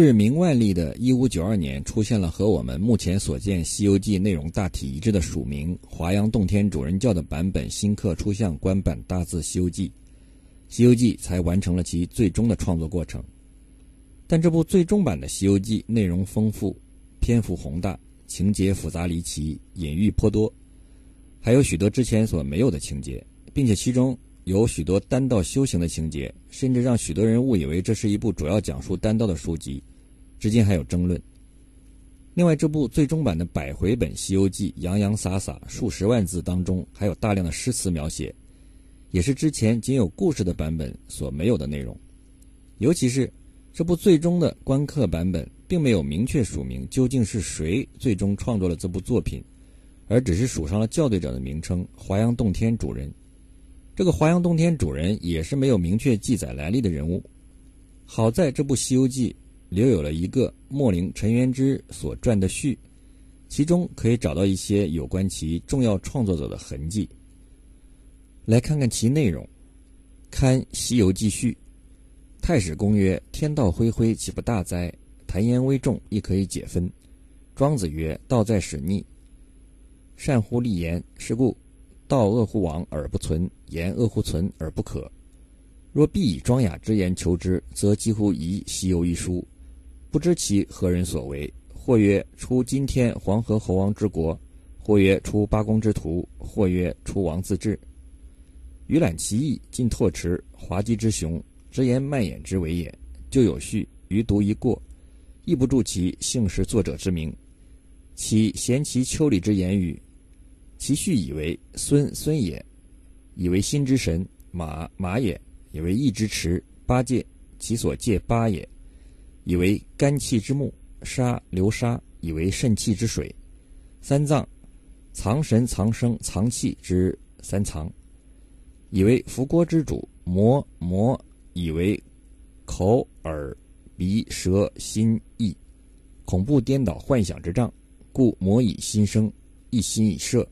至明万历的一五九二年，出现了和我们目前所见《西游记》内容大体一致的署名“华阳洞天主人教”的版本新刻出像官版大字《西游记》，《西游记》才完成了其最终的创作过程。但这部最终版的《西游记》内容丰富，篇幅宏大，情节复杂离奇，隐喻颇多，还有许多之前所没有的情节，并且其中。有许多单道修行的情节，甚至让许多人误以为这是一部主要讲述单道的书籍，至今还有争论。另外，这部最终版的百回本《西游记》洋洋洒洒数十万字当中，还有大量的诗词描写，也是之前仅有故事的版本所没有的内容。尤其是这部最终的观刻版本，并没有明确署名究竟是谁最终创作了这部作品，而只是署上了校对者的名称“华阳洞天主人”。这个华阳洞天主人也是没有明确记载来历的人物。好在这部《西游记》留有了一个莫陵陈元之所撰的序，其中可以找到一些有关其重要创作者的痕迹。来看看其内容。看《西游记》序，太史公曰：“天道恢恢，岂不大哉？谈言微重，亦可以解分。”庄子曰：“道在使逆，善乎立言，是故。”道恶乎亡而不存，言恶乎存而不可。若必以庄雅之言求之，则几乎宜西游一书，不知其何人所为。或曰出今天黄河猴王之国，或曰出八公之徒，或曰出王自治。余览其意，尽拓驰，滑稽之雄，直言蔓延之为也。就有序，余读一过，亦不注其姓氏作者之名，岂嫌其丘里之言语？其序以为孙孙也，以为心之神；马马也，以为义之池；八戒其所戒八也，以为肝气之木；沙流沙，以为肾气之水；三藏藏神藏生藏气之三藏，以为伏锅之主；魔魔以为口耳鼻舌心意，恐怖颠倒幻想之障，故魔以心生，一心以摄。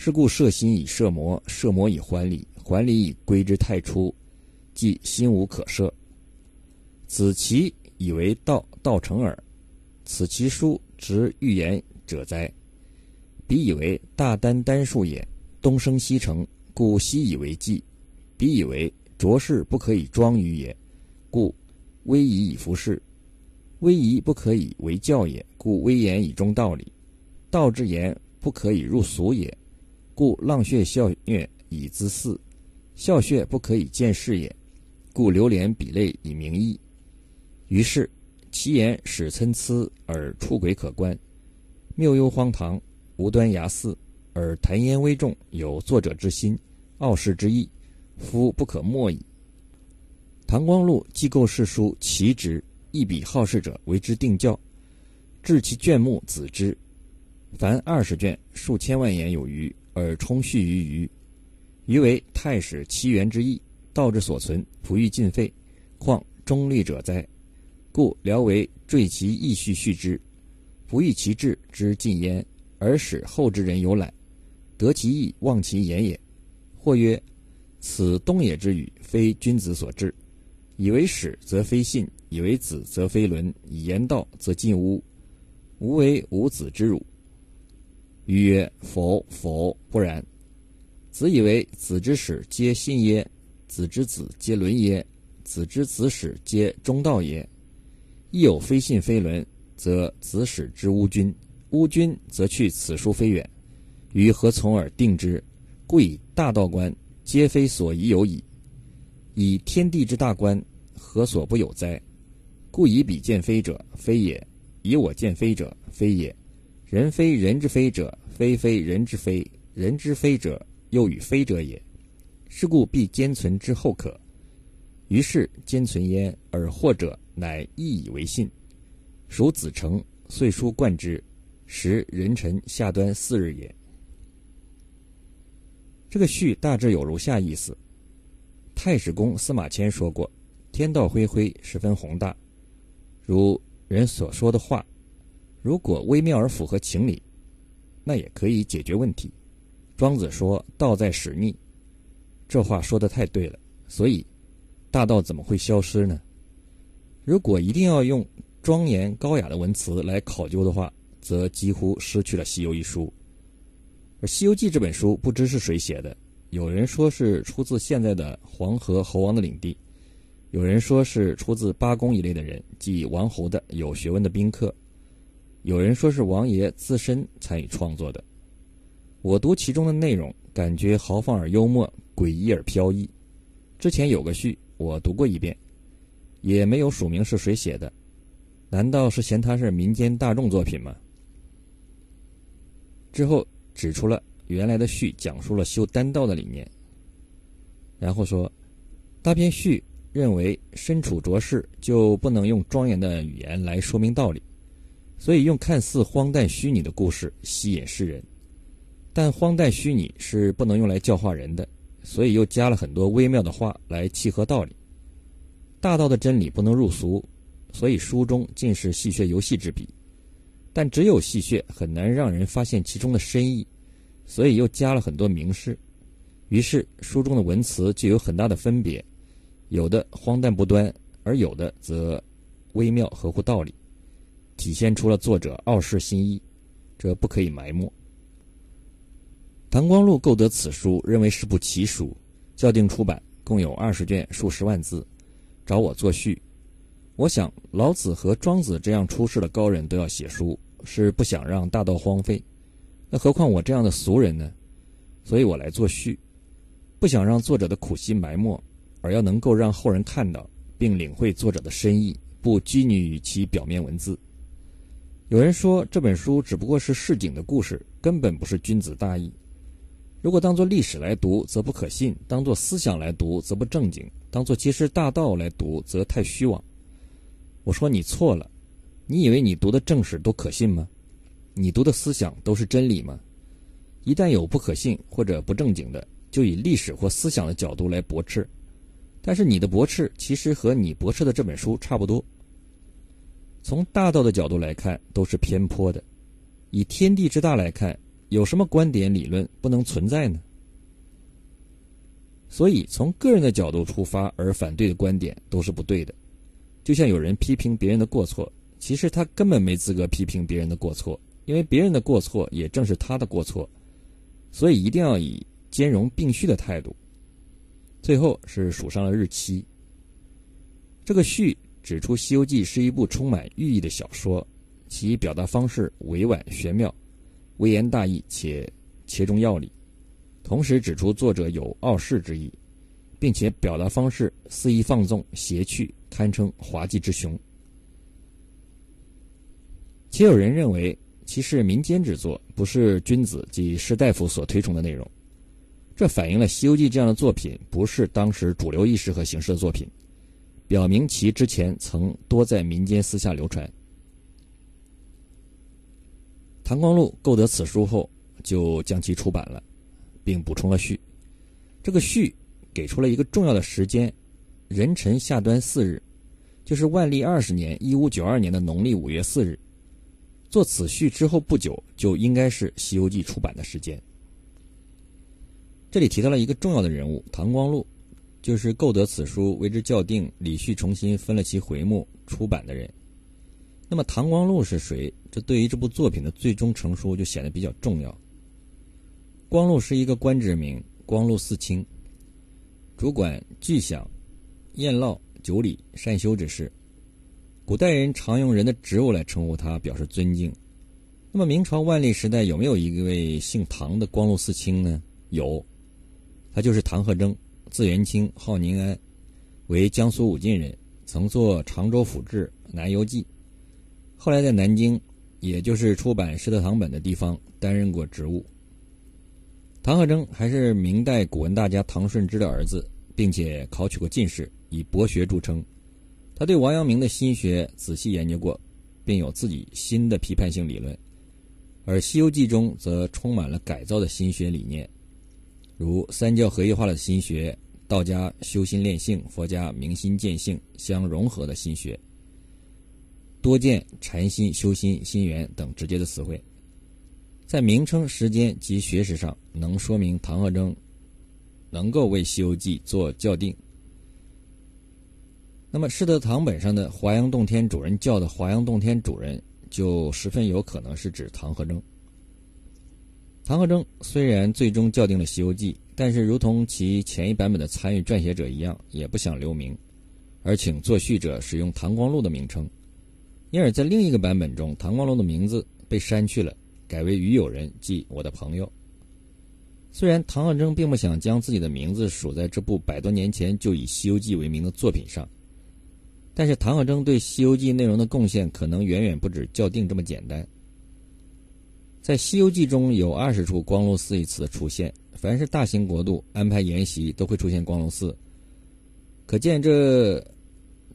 是故摄心以摄魔，摄魔以还理，还理以归之太初，即心无可摄。此其以为道道成耳，此其书直预言者哉？彼以为大丹丹术也，东升西成，故西以为纪；彼以为浊世不可以庄于也，故威仪以服饰；威仪不可以为教也，故威严以中道理；道之言不可以入俗也。故浪血笑虐以资嗣，笑谑不可以见世也；故流连比类以明义。于是其言使参差而出轨可观，谬幽荒唐，无端牙肆，而谈言微重，有作者之心，傲世之意，夫不可默矣。唐光禄既构世书其职，一笔好事者为之定教，至其卷目子之，凡二十卷，数千万言有余。而充蓄于余，余为太史七元之意，道之所存，不欲尽废，况中立者哉？故聊为坠其意序序之，不欲其志之尽焉，而使后之人有览，得其意，忘其言也。或曰：此东野之语，非君子所至。以为始则非信，以为子则非伦，以言道则尽污，无为无子之辱。曰：“否，否，不然。子以为子之始皆信耶？子之子皆伦耶？子之子始皆中道耶？亦有非信非伦，则子始之乌君，乌君则去此书非远。于何从而定之？故以大道观，皆非所宜有矣。以天地之大观，何所不有哉？故以彼见非者，非也；以我见非者，非也。”人非人之非者，非非人之非；人之非者，又与非者也。是故必兼存之后可。于是兼存焉，而或者乃意以为信。属子成，遂书贯之，时人臣下端四日也。这个序大致有如下意思：太史公司马迁说过，天道恢恢，十分宏大，如人所说的话。如果微妙而符合情理，那也可以解决问题。庄子说：“道在使逆。”这话说的太对了。所以，大道怎么会消失呢？如果一定要用庄严高雅的文辞来考究的话，则几乎失去了《西游》一书。而《西游记》这本书不知是谁写的，有人说是出自现在的黄河猴王的领地，有人说是出自八公一类的人，即王侯的有学问的宾客，有人说是王爷自身参与创作的。我读其中的内容，感觉豪放而幽默，诡异而飘逸。之前有个序，我读过一遍，也没有署名是谁写的，难道是嫌它是民间大众作品吗？之后指出了原来的序讲述了修丹道的理念，然后说，大篇序认为身处浊世就不能用庄严的语言来说明道理，所以用看似荒诞虚拟的故事吸引世人。但荒诞虚拟是不能用来教化人的，所以又加了很多微妙的话来契合道理。大道的真理不能入俗，所以书中尽是戏谑游戏之笔。但只有戏谑很难让人发现其中的深意，所以又加了很多明示。于是书中的文辞就有很大的分别，有的荒诞不端，而有的则微妙合乎道理，体现出了作者傲世心意，这不可以埋没。唐光禄购得此书，认为是部奇书，校订出版，共有二十卷，数十万字，找我作序。我想老子和庄子这样出世的高人都要写书，是不想让大道荒废，那何况我这样的俗人呢？所以我来作序，不想让作者的苦心埋没，而要能够让后人看到并领会作者的深意，不拘泥于其表面文字。有人说这本书只不过是市井的故事，根本不是君子大义。如果当作历史来读，则不可信；当作思想来读，则不正经；当作揭示大道来读，则太虚妄。我说你错了，你以为你读的正史都可信吗？你读的思想都是真理吗？一旦有不可信或者不正经的，就以历史或思想的角度来驳斥。但是你的驳斥其实和你驳斥的这本书差不多。从大道的角度来看，都是偏颇的；以天地之大来看。有什么观点理论不能存在呢？所以从个人的角度出发而反对的观点都是不对的。就像有人批评别人的过错，其实他根本没资格批评别人的过错，因为别人的过错也正是他的过错。所以一定要以兼容并蓄的态度。最后是数上了日期。这个序指出，《西游记》是一部充满寓意的小说，其表达方式委婉玄妙。微言大义且切中要理，同时指出作者有傲世之意，并且表达方式肆意放纵、邪趣，堪称滑稽之雄。且有人认为其是民间之作，不是君子及士大夫所推崇的内容。这反映了《西游记》这样的作品不是当时主流意识和形式的作品，表明其之前曾多在民间私下流传。唐光禄购得此书后，就将其出版了，并补充了序。这个序给出了一个重要的时间：壬辰下端四日，就是万历二十年（一五九二年）的农历五月四日。做此序之后不久，就应该是《西游记》出版的时间。这里提到了一个重要的人物唐光禄，就是购得此书为之校订、李旭重新分了其回目出版的人。那么唐光禄是谁？这对于这部作品的最终成书就显得比较重要。光禄是一个官职名，光禄寺卿，主管具享、宴烙、酒礼、善修之事。古代人常用人的职务来称呼他，表示尊敬。那么明朝万历时代有没有一位姓唐的光禄寺卿呢？有，他就是唐鹤征，字元清，号宁安，为江苏武进人，曾做常州府志、南游记。后来在南京，也就是出版《师德堂本》的地方担任过职务。唐鹤征还是明代古文大家唐顺之的儿子，并且考取过进士，以博学著称。他对王阳明的心学仔细研究过，并有自己新的批判性理论。而《西游记》中则充满了改造的心学理念，如三教合一化的心学、道家修心炼性、佛家明心见性相融合的心学。多见禅心、修心、心源等直接的词汇，在名称、时间及学识上，能说明唐鹤征能够为《西游记》做校订。那么，师德堂本上的华阳洞天主人教的华阳洞天主人，就十分有可能是指唐和征。唐和征虽然最终校定了《西游记》，但是如同其前一版本的参与撰写者一样，也不想留名，而请作序者使用唐光禄的名称，因而，在另一个版本中，唐光禄的名字被删去了，改为于友人，即我的朋友。虽然唐和征并不想将自己的名字署在这部百多年前就以《西游记》为名的作品上。但是唐和征对《西游记》内容的贡献可能远远不止校订这么简单。在《西游记》中有二十处“光禄寺”一词的出现，凡是大型国度安排筵席都会出现光禄寺，可见这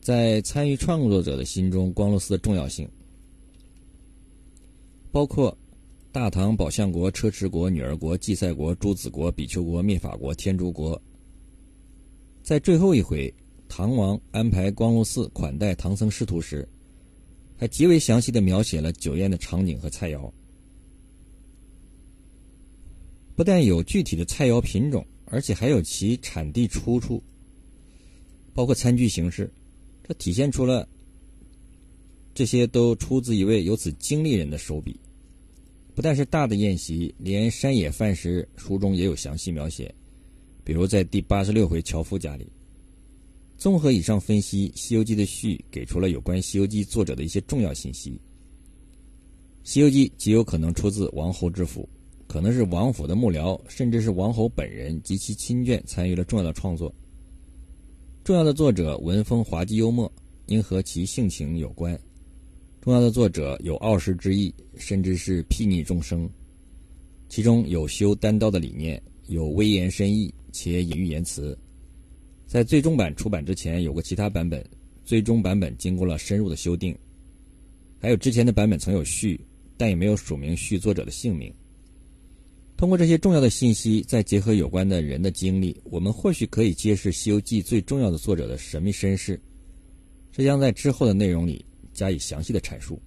在参与创作者的心中，光禄寺的重要性。包括大唐宝相国、车迟国、女儿国、祭赛国、朱子国、比丘国、灭法国、天竺国，在最后一回。唐王安排光禄寺款待唐僧师徒时，还极为详细的描写了酒宴的场景和菜肴。不但有具体的菜肴品种，而且还有其产地出处，包括餐具形式，这体现出了这些都出自一位有此经历人的手笔。不但是大的宴席，连山野饭食，书中也有详细描写，比如在第八十六回樵夫家里。综合以上分析，《西游记》的序给出了有关《西游记》作者的一些重要信息。《西游记》极有可能出自王侯之府，可能是王府的幕僚，甚至是王侯本人及其亲眷参与了重要的创作。重要的作者文风滑稽幽默，应和其性情有关。重要的作者有傲世之意，甚至是睥睨众生。其中有修单刀的理念，有微言深意，且隐喻言辞。在最终版出版之前，有过其他版本。最终版本经过了深入的修订，还有之前的版本曾有序，但也没有署名序作者的姓名。通过这些重要的信息，再结合有关的人的经历，我们或许可以揭示《西游记》最重要的作者的神秘身世。这将在之后的内容里加以详细的阐述。